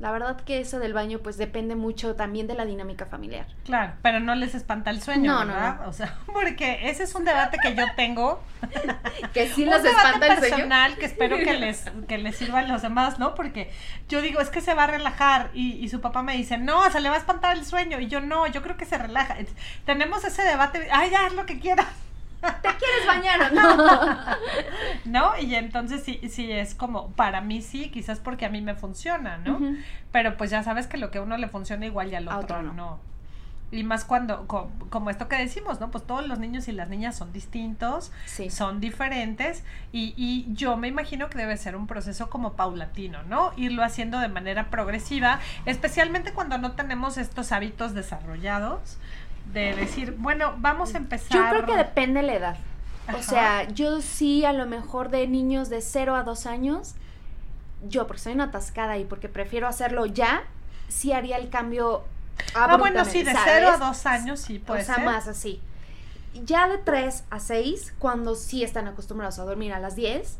La verdad que eso del baño pues depende mucho también de la dinámica familiar. Claro, pero no les espanta el sueño, no, ¿verdad? No. O sea, porque ese es un debate que yo tengo. que sí les espanta el personal que espero que les, que les sirva a los demás, ¿no? Porque yo digo, es que se va a relajar y, y, su papá me dice, no, se le va a espantar el sueño. Y yo, no, yo creo que se relaja. Tenemos ese debate, ay, ya, haz lo que quieras. ¿Te quieres bañar o no? ¿No? Y entonces sí, sí es como, para mí sí, quizás porque a mí me funciona, ¿no? Pero pues ya sabes que lo que a uno le funciona igual ya al otro, no. Y más cuando, como, esto que decimos, ¿no? Pues todos los niños y las niñas son distintos, son diferentes, y, y yo me imagino que debe ser un proceso como paulatino, ¿no? Irlo haciendo de manera progresiva, especialmente cuando no tenemos estos hábitos desarrollados de decir, bueno, vamos a empezar. Yo creo que depende la edad. O sea, yo sí, a lo mejor de niños de 0 a 2 años, yo porque soy una atascada y porque prefiero hacerlo ya, sí haría el cambio. Ah, bueno, sí, de 0 a 2 años sí puede O sea, más así. Ya de 3 a 6, cuando sí están acostumbrados a dormir a las 10,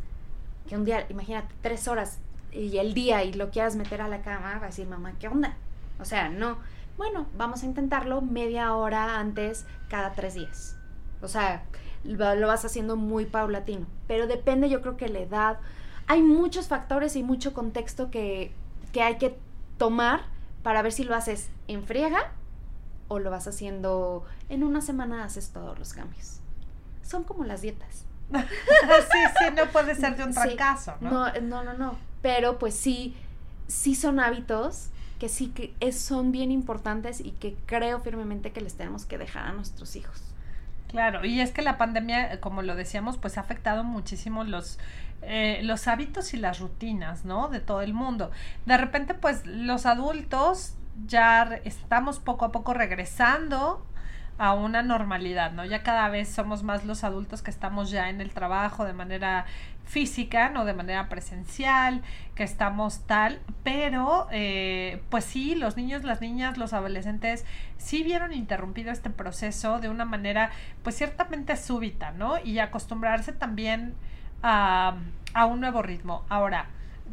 que un día, imagínate, 3 horas y el día y lo quieras meter a la cama, va a decir, mamá, ¿qué onda? O sea, no. Bueno, vamos a intentarlo media hora antes cada 3 días. O sea, lo vas haciendo muy paulatino. Pero depende, yo creo que la edad. Hay muchos factores y mucho contexto que, que hay que tomar para ver si lo haces en friega o lo vas haciendo en una semana haces todos los cambios. Son como las dietas. sí, sí, no puede ser de un fracaso, ¿no? ¿no? No, no, no. Pero pues sí, sí son hábitos que sí que son bien importantes y que creo firmemente que les tenemos que dejar a nuestros hijos. Claro, y es que la pandemia, como lo decíamos, pues ha afectado muchísimo los, eh, los hábitos y las rutinas, ¿no? De todo el mundo. De repente, pues los adultos ya estamos poco a poco regresando a una normalidad, ¿no? Ya cada vez somos más los adultos que estamos ya en el trabajo de manera física, no de manera presencial, que estamos tal, pero eh, pues sí, los niños, las niñas, los adolescentes sí vieron interrumpido este proceso de una manera pues ciertamente súbita, ¿no? Y acostumbrarse también a, a un nuevo ritmo. Ahora,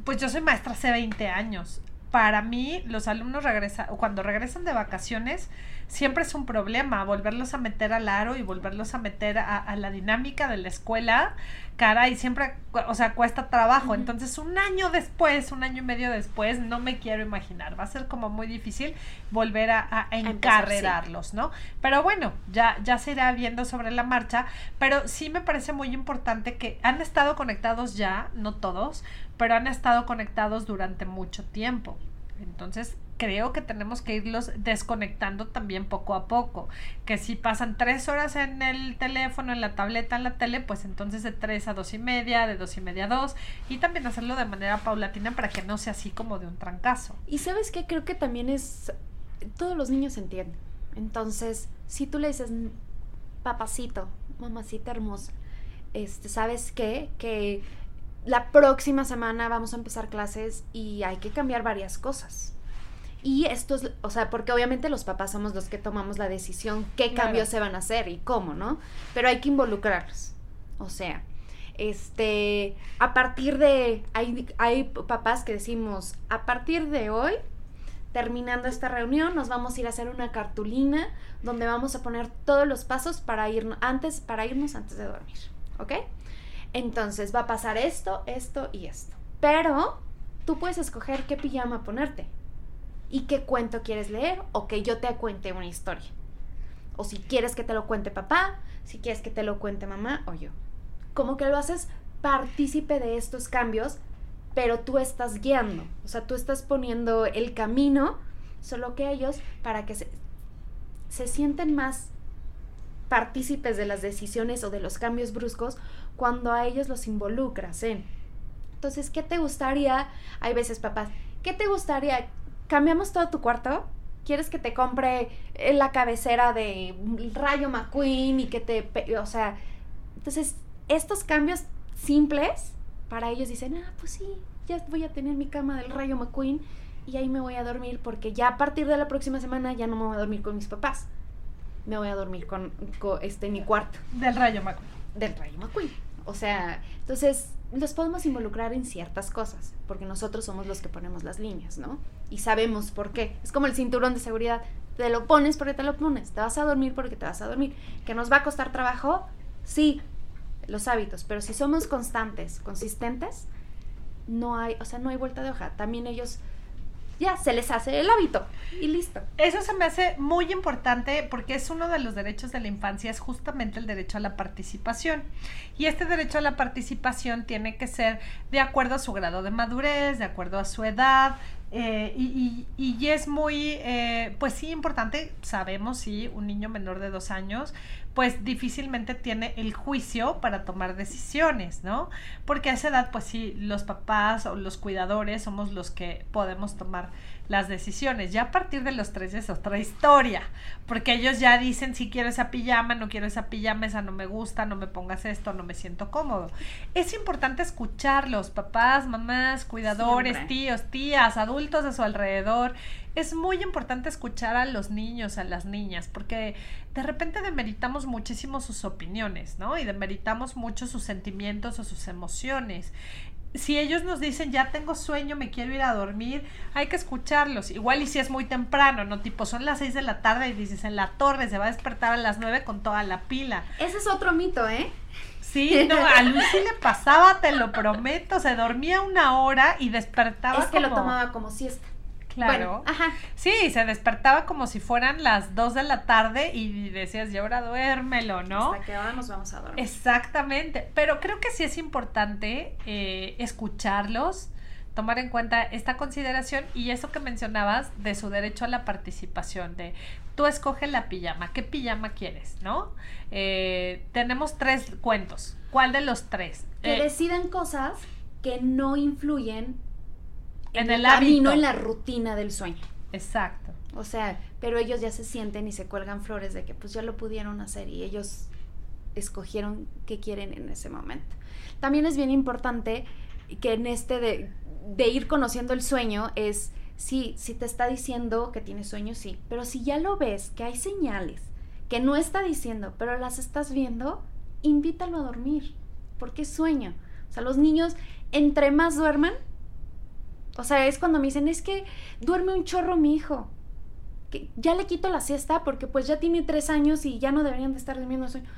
pues yo soy maestra hace 20 años. Para mí, los alumnos regresan, cuando regresan de vacaciones, siempre es un problema volverlos a meter al aro y volverlos a meter a, la dinámica de la escuela, cara, y siempre, o sea, cuesta trabajo. Entonces, un año después, un año y medio después, no me quiero imaginar. Va a ser como muy difícil volver a, encarrerarlos, ¿no? Pero bueno, ya, ya se irá viendo sobre la marcha, pero sí me parece muy importante que han estado conectados ya, no todos, pero han estado conectados durante mucho tiempo. Entonces, creo que tenemos que irlos desconectando también poco a poco. Que si pasan tres horas en el teléfono, en la tableta, en la tele, pues entonces de tres a dos y media, de dos y media a dos, y también hacerlo de manera paulatina para que no sea así como de un trancazo. Y sabes qué, creo que también es, todos los niños entienden. Entonces, si tú le dices, papacito, mamacita hermosa, este, ¿sabes qué? Que la próxima semana vamos a empezar clases y hay que cambiar varias cosas y esto es, o sea, porque obviamente los papás somos los que tomamos la decisión qué cambios se van a hacer y cómo, ¿no? Pero hay que involucrarlos. O sea, este, a partir de, hay, hay papás que decimos, a partir de hoy, terminando esta reunión, nos vamos a ir a hacer una cartulina donde vamos a poner todos los pasos para irnos antes, para irnos antes de dormir. ¿Ok? Entonces va a pasar esto, esto y esto. Pero tú puedes escoger qué pijama ponerte y qué cuento quieres leer o que yo te cuente una historia. O si quieres que te lo cuente papá, si quieres que te lo cuente mamá o yo. Como que lo haces partícipe de estos cambios, pero tú estás guiando, o sea, tú estás poniendo el camino, solo que ellos, para que se, se sienten más partícipes de las decisiones o de los cambios bruscos cuando a ellos los involucras en. Entonces, ¿qué te gustaría? Hay veces papás, ¿qué te gustaría? Cambiamos todo tu cuarto. ¿Quieres que te compre eh, la cabecera de Rayo McQueen y que te... O sea, entonces estos cambios simples, para ellos dicen, ah, pues sí, ya voy a tener mi cama del Rayo McQueen y ahí me voy a dormir porque ya a partir de la próxima semana ya no me voy a dormir con mis papás. Me voy a dormir con, con este, mi cuarto. Del Rayo McQueen. Del Rayo McQueen. O sea, entonces los podemos involucrar en ciertas cosas, porque nosotros somos los que ponemos las líneas, ¿no? Y sabemos por qué. Es como el cinturón de seguridad. Te lo pones porque te lo pones. Te vas a dormir porque te vas a dormir. ¿Que nos va a costar trabajo? Sí, los hábitos. Pero si somos constantes, consistentes, no hay, o sea, no hay vuelta de hoja. También ellos ya se les hace el hábito y listo. Eso se me hace muy importante porque es uno de los derechos de la infancia, es justamente el derecho a la participación. Y este derecho a la participación tiene que ser de acuerdo a su grado de madurez, de acuerdo a su edad, eh, y, y, es muy, eh, pues sí, importante, sabemos, sí, un niño menor de dos años, pues difícilmente tiene el juicio para tomar decisiones, ¿no? Porque a esa edad, pues sí, los papás o los cuidadores somos los que podemos tomar las decisiones. Ya a partir de los tres es otra historia, porque ellos ya dicen si quiero esa pijama, no quiero esa pijama, esa no me gusta, no me pongas esto, no me siento cómodo. Es importante escucharlos, papás, mamás, cuidadores, tíos, tías, adultos a su alrededor. Es muy importante escuchar a los niños, a las niñas, porque de repente demeritamos muchísimo sus opiniones, ¿no? Y demeritamos mucho sus sentimientos o sus emociones si ellos nos dicen ya tengo sueño, me quiero ir a dormir, hay que escucharlos. Igual y si es muy temprano, ¿no? Tipo, son las 6 de la tarde y dices en la torre se va a despertar a las 9 con toda la pila. Ese es otro mito, ¿eh? Sí, no, a Lucy le pasaba, te lo prometo, se dormía una hora y despertaba. Es que lo tomaba como siesta. Claro. ajá. Sí, se despertaba como si fueran las 2 de la tarde y decías, ya ahora duérmelo, ¿no? Hasta que ahora nos vamos a dormir. Exactamente. Pero creo que sí es importante eh, escucharlos, tomar en cuenta esta consideración y eso que mencionabas de su derecho a la participación, de tú escoges la pijama, ¿qué pijama quieres, no? Eh, tenemos tres cuentos. ¿Cuál de los tres? Que eh, deciden cosas que no influyen en, el, camino, en la rutina del sueño. Exacto. O sea, pero ellos ya se sienten y se cuelgan flores de que pues ya lo pudieron hacer y ellos escogieron qué quieren en ese momento. También es bien importante que en este de, de ir conociendo el sueño es, sí, si te está diciendo que tiene sueño, sí, pero si ya lo ves, que hay señales que no está diciendo, pero las estás viendo, invítalo a dormir, porque es sueño. O sea, los niños, entre más duerman, o sea, es cuando me dicen, es que duerme un chorro mi hijo. Que ya le quito la siesta porque pues ya tiene tres años y ya no deberían de estar durmiendo sueño.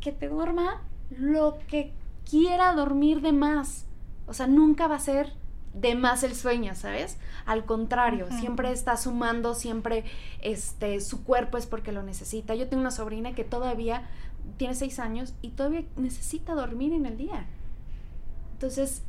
Que te duerma lo que quiera dormir de más. O sea, nunca va a ser de más el sueño, ¿sabes? Al contrario, siempre está sumando, siempre este, su cuerpo es porque lo necesita. Yo tengo una sobrina que todavía tiene seis años y todavía necesita dormir en el día. Entonces,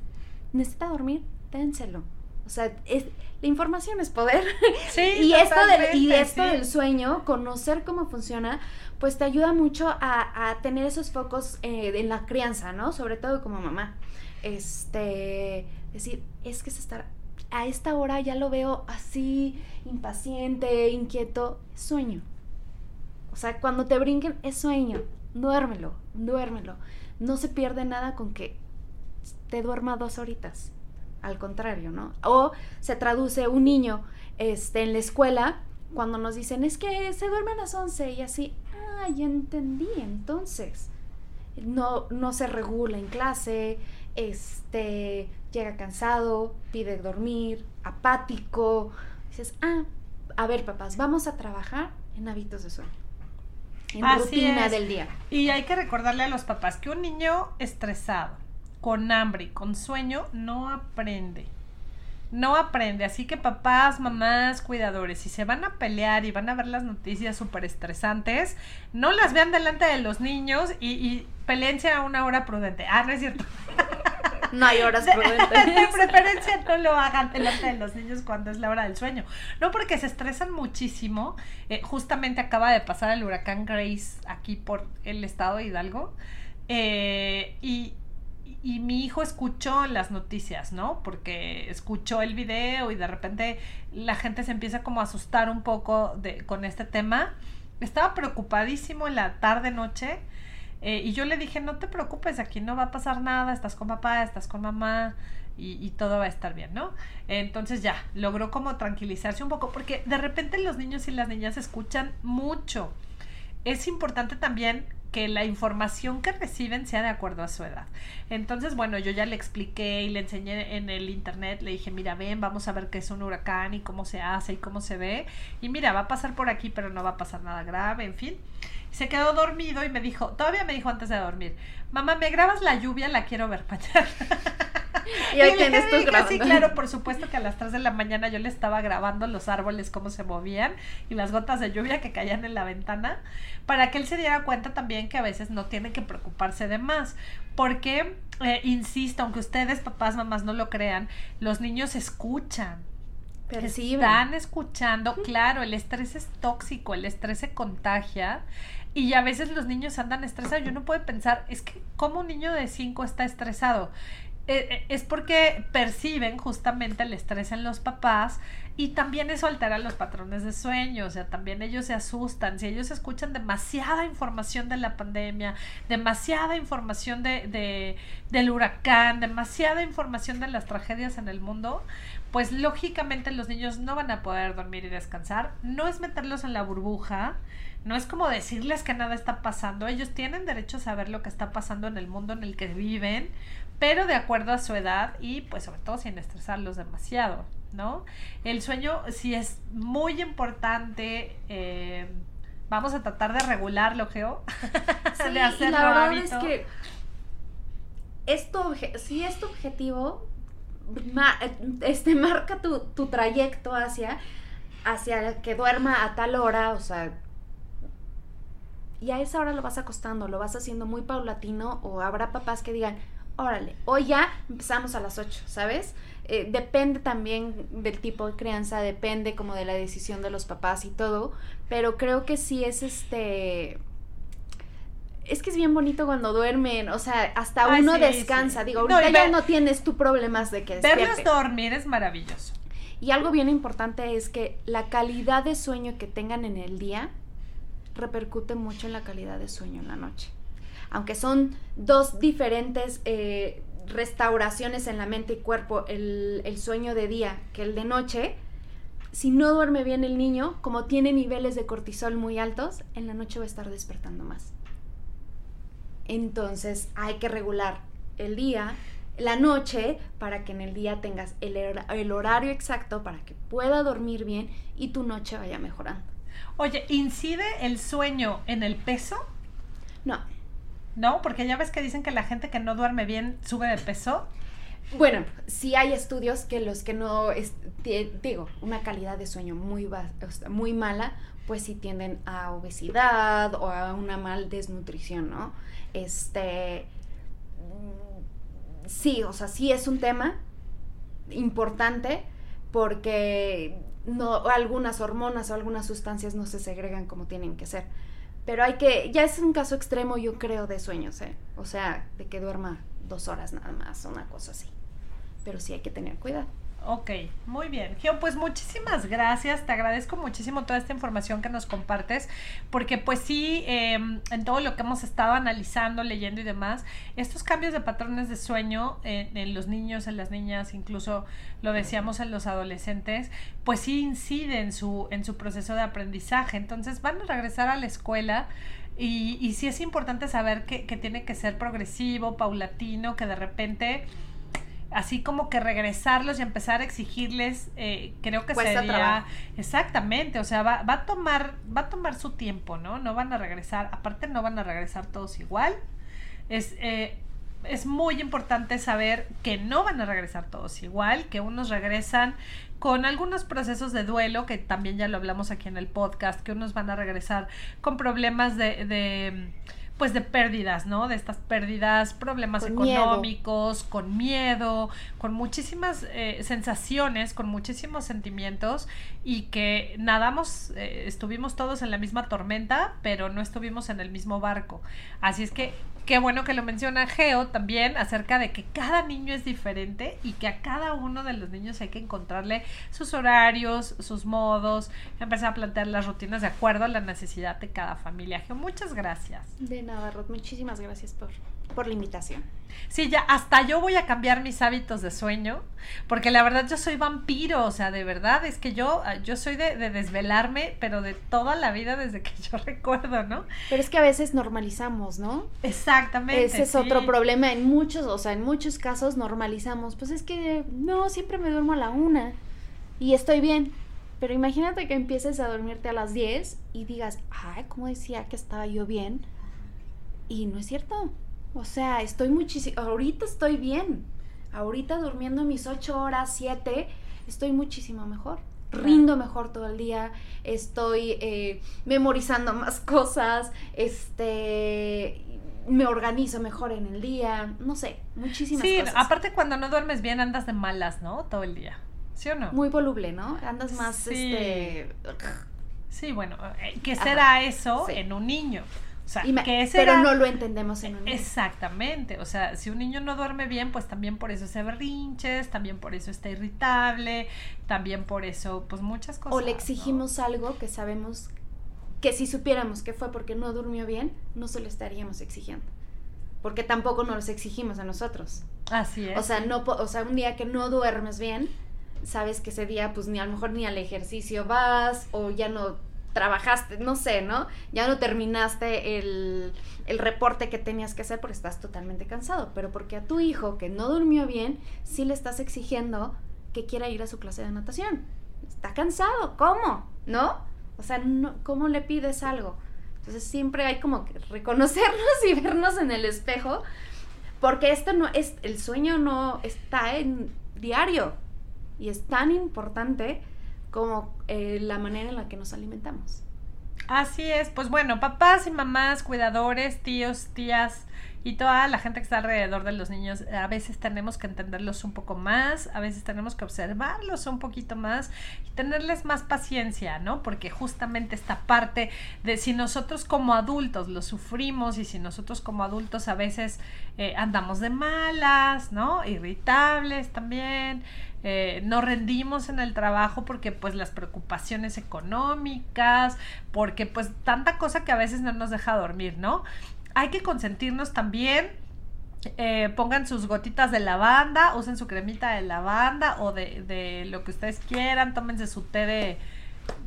necesita dormir, dénselo. O sea, es, la información es poder. Sí, y esto, del, y esto del sueño, conocer cómo funciona, pues te ayuda mucho a, tener esos focos eh, en la crianza, ¿no? Sobre todo como mamá. Este, decir, es que se está, a esta hora ya lo veo así, impaciente, inquieto, es sueño. O sea, cuando te brinquen, es sueño. Duérmelo, duérmelo. No se pierde nada con que te duerma dos horitas al contrario, ¿no? O se traduce un niño este, en la escuela cuando nos dicen, es que se duerme a las 11 y así, ah, ya entendí, entonces. No, no se regula en clase, este, llega cansado, pide dormir, apático. Dices, ah, a ver, papás, vamos a trabajar en hábitos de sueño. En rutina del día. Y hay que recordarle a los papás que un niño estresado, con hambre y con sueño no aprende. No aprende. Así que papás, mamás, cuidadores, si se van a pelear y van a ver las noticias súper estresantes, no las vean delante de los niños y, y peleense a una hora prudente. Ah, no es cierto. No hay horas prudentes. De, preferencia no lo hagan delante de los niños cuando es la hora del sueño. No, porque se estresan muchísimo. Eh, justamente acaba de pasar el huracán Grace aquí por el estado de Hidalgo. Eh, y, y mi hijo escuchó las noticias, ¿no? Porque escuchó el video y de repente la gente se empieza como a asustar un poco de, con este tema. Estaba preocupadísimo en la tarde noche eh, y yo le dije, no te preocupes, aquí no va a pasar nada, estás con papá, estás con mamá y, y todo va a estar bien, ¿no? Entonces ya, logró como tranquilizarse un poco porque de repente los niños y las niñas escuchan mucho. Es importante también que la información que reciben sea de acuerdo a su edad. Entonces, bueno, yo ya le expliqué y le enseñé en el internet, le dije, mira, ven, vamos a ver qué es un huracán y cómo se hace y cómo se ve. Y mira, va a pasar por aquí, pero no va a pasar nada grave, en fin. Se quedó dormido y me dijo, todavía me dijo antes de dormir, mamá, ¿me grabas la lluvia? La quiero ver mañana. y hoy tienes tú grabando. Sí, claro, por supuesto que a las 3 de la mañana yo le estaba grabando los árboles, cómo se movían y las gotas de lluvia que caían en la ventana, para que él se diera cuenta también que a veces no tiene que preocuparse de más. Porque, eh, insisto, aunque ustedes, papás, mamás, no lo crean, los niños escuchan. Perciben. Están escuchando, claro, el estrés es tóxico, el estrés se contagia y a veces los niños andan estresados. Yo no puedo pensar, es que, ¿cómo un niño de 5 está estresado? Eh, eh, es porque perciben justamente el estrés en los papás y también eso altera los patrones de sueño, o sea, también ellos se asustan, si ellos escuchan demasiada información de la pandemia, demasiada información de, del huracán, demasiada información de las tragedias en el mundo, pues lógicamente los niños no van a poder dormir y descansar, no es meterlos en la burbuja, no es como decirles que nada está pasando, ellos tienen derecho a saber lo que está pasando en el mundo en el que viven, pero de acuerdo a su edad y pues sobre todo sin estresarlos demasiado, ¿no? El sueño sí es muy importante. Eh, vamos a tratar de regularlo, Geo. Sí, de hacerlo la verdad es que esto, si es tu objetivo, este, marca tu, tu trayecto hacia, hacia que duerma a tal hora, o sea, y a esa hora lo vas acostando, lo vas haciendo muy paulatino, o habrá papás que digan, órale, hoy ya empezamos a las 8, ¿sabes? Eh, depende también del tipo de crianza, depende como de la decisión de los papás y todo, pero creo que sí es este... Es que es bien bonito cuando duermen, o sea, hasta uno descansa. Digo, ahorita ya no tienes tú problemas de que Verlos dormir es maravilloso. Y algo bien importante es que la calidad de sueño que tengan en el día repercute mucho en la calidad de sueño en la noche aunque son dos diferentes eh, restauraciones en la mente y cuerpo, el, sueño de día que el de noche, si no duerme bien el niño, como tiene niveles de cortisol muy altos, en la noche va a estar despertando más. Entonces hay que regular el día, la noche, para que en el día tengas el, el horario exacto para que pueda dormir bien y tu noche vaya mejorando. Oye, ¿incide el sueño en el peso? No. ¿no? Porque ya ves que dicen que la gente que no duerme bien sube de peso. Bueno, sí hay estudios que los que no, digo, una calidad de sueño muy, muy mala, pues sí tienden a obesidad o a una mal desnutrición, ¿no? Este, sí, o sea, sí es un tema importante porque no, algunas hormonas o algunas sustancias no se segregan como tienen que ser. Pero hay que, ya es un caso extremo, yo creo, de sueños, ¿eh? O sea, de que duerma dos horas nada más, una cosa así. Pero sí hay que tener cuidado. Ok, muy bien. Gio, pues muchísimas gracias. Te agradezco muchísimo toda esta información que nos compartes, porque pues sí, em, en todo lo que hemos estado analizando, leyendo y demás, estos cambios de patrones de sueño en, los niños, en las niñas, incluso lo decíamos en los adolescentes, pues sí inciden en su, en su proceso de aprendizaje. Entonces van a regresar a la escuela. Y, y sí es importante saber que, que tiene que ser progresivo, paulatino, que de repente así como que regresarlos y empezar a exigirles, eh, creo que sería exactamente, o sea, va, va, a tomar, va a tomar su tiempo, ¿no? No van a regresar, aparte no van a regresar todos igual. Es, eh, es muy importante saber que no van a regresar todos igual, que unos regresan con algunos procesos de duelo, que también ya lo hablamos aquí en el podcast, que unos van a regresar con problemas de, de pues de pérdidas, ¿no? De estas pérdidas, problemas económicos, con miedo, con muchísimas eh, sensaciones, con muchísimos sentimientos y que nadamos, eh, estuvimos todos en la misma tormenta, pero no estuvimos en el mismo barco. Así es que qué bueno que lo menciona Geo también acerca de que cada niño es diferente y que a cada uno de los niños hay que encontrarle sus horarios, sus modos, empezar a plantear las rutinas de acuerdo a la necesidad de cada familia. Geo, muchas gracias. De nada, Ruth, muchísimas gracias por, por la invitación. Sí, ya hasta yo voy a cambiar mis hábitos de sueño, porque la verdad yo soy vampiro, o sea, de verdad es que yo, ah, yo soy de, de, desvelarme, pero de toda la vida desde que yo recuerdo, ¿no? Pero es que a veces normalizamos, ¿no? Exactamente. Ese es otro problema, en muchos, o sea, en muchos casos normalizamos, pues es que no, siempre me duermo a la una y estoy bien. Pero imagínate que empieces a dormirte a las 10 y digas, ay, ¿cómo decía que estaba yo bien? Y no es cierto. O sea, estoy muchísimo, ahorita estoy bien, ahorita durmiendo mis ocho horas, siete, estoy muchísimo mejor. Rindo mejor todo el día, estoy eh, memorizando más cosas, este, me organizo mejor en el día, no sé, muchísimas cosas. Sí, aparte cuando no duermes bien andas de malas, ¿no? Todo el día. ¿Sí o no? Muy voluble, ¿no? Andas más, este... Sí, bueno, eh, ¿qué será eso en un niño? O sea, que pero no lo entendemos en un niño. Exactamente, o sea, si un niño no duerme bien, pues también por eso se berrinches, también por eso está irritable, también por eso, pues muchas cosas. O le exigimos algo que sabemos que si supiéramos que fue porque no durmió bien, no se lo estaríamos exigiendo. Porque tampoco nos lo exigimos a nosotros. Así es. O sea, no, o sea, un día que no duermes bien, sabes que ese día pues ni a lo mejor ni al ejercicio vas o ya no trabajaste, no sé, ¿no? Ya no terminaste el, el, reporte que tenías que hacer porque estás totalmente cansado, pero porque a tu hijo que no durmió bien, sí le estás exigiendo que quiera ir a su clase de natación. Está cansado, ¿cómo? ¿No? O sea, no, ¿cómo le pides algo? Entonces siempre hay como que reconocernos y vernos en el espejo, porque esto no es, el sueño no está en diario, y es tan importante como eh, la manera en la que nos alimentamos. Así es, pues bueno, papás y mamás, cuidadores, tíos, tías y toda la gente que está alrededor de los niños, a veces tenemos que entenderlos un poco más, a veces tenemos que observarlos un poquito más y tenerles más paciencia, ¿no? Porque justamente esta parte de si nosotros como adultos lo sufrimos y si nosotros como adultos a veces eh, andamos de malas, ¿no? Irritables también, eh, no rendimos en el trabajo porque pues las preocupaciones económicas, porque pues tanta cosa que a veces no nos deja dormir, ¿no? Hay que consentirnos también. Eh, pongan sus gotitas de lavanda, usen su cremita de lavanda o de, de lo que ustedes quieran, tómense su té de,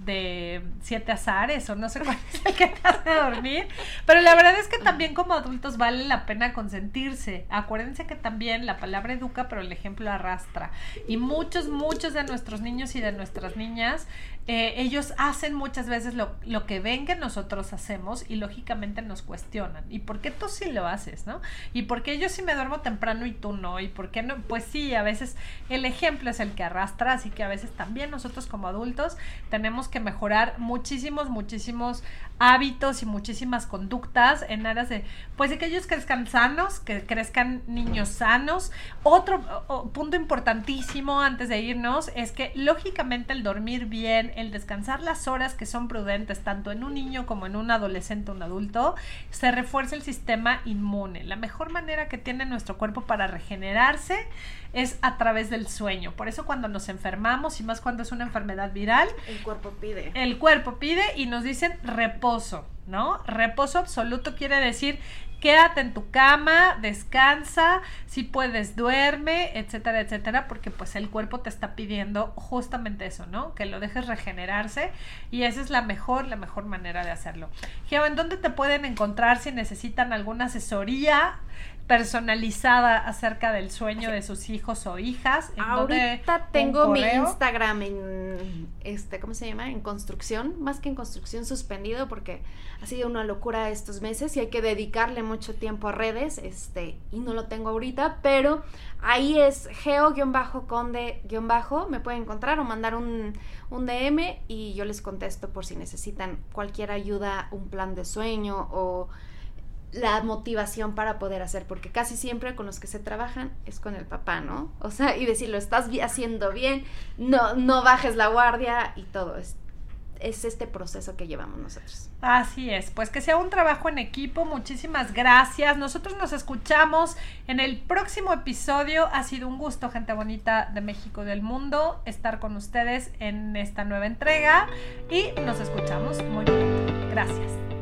de siete azares o no sé cuál es el que te hace dormir. Pero la verdad es que también como adultos vale la pena consentirse. Acuérdense que también la palabra educa, pero el ejemplo arrastra. Y muchos, muchos de nuestros niños y de nuestras niñas eh, ellos hacen muchas veces lo, lo, que ven que nosotros hacemos y lógicamente nos cuestionan. ¿Y por qué tú sí lo haces, no? ¿Y por qué yo sí me duermo temprano y tú no? ¿Y por qué no? Pues sí, a veces el ejemplo es el que arrastra, así que a veces también nosotros como adultos tenemos que mejorar muchísimos, muchísimos hábitos y muchísimas conductas en aras de, pues de que ellos crezcan sanos, que crezcan niños sanos. Otro punto importantísimo antes de irnos es que lógicamente el dormir bien, el descansar las horas que son prudentes tanto en un niño como en un adolescente o un adulto, se refuerza el sistema inmune. La mejor manera que tiene nuestro cuerpo para regenerarse es a través del sueño. Por eso cuando nos enfermamos y más cuando es una enfermedad viral, el cuerpo pide. El cuerpo pide y nos dicen reposo, ¿no? Reposo absoluto quiere decir quédate en tu cama, descansa, si puedes duerme, etcétera, etcétera, porque pues el cuerpo te está pidiendo justamente eso, ¿no? Que lo dejes regenerarse y esa es la mejor, la mejor manera de hacerlo. Geo, ¿en dónde te pueden encontrar si necesitan alguna asesoría? Personalizada acerca del sueño de sus hijos o hijas. Ahorita tengo mi Instagram en este, ¿cómo se llama? En construcción, más que en construcción suspendido porque ha sido una locura estos meses y hay que dedicarle mucho tiempo a redes, este, y no lo tengo ahorita, pero ahí es geo-conde-bajo, me pueden encontrar o mandar un, un DM y yo les contesto por si necesitan cualquier ayuda, un plan de sueño o la motivación para poder hacer, porque casi siempre con los que se trabajan es con el papá, ¿no? O sea, y decirlo, estás haciendo bien, no, no bajes la guardia y todo. Es, es este proceso que llevamos nosotros. Así es, pues que sea un trabajo en equipo, muchísimas gracias. Nosotros nos escuchamos en el próximo episodio. Ha sido un gusto, gente bonita de México del mundo, estar con ustedes en esta nueva entrega y nos escuchamos muy bien. Gracias.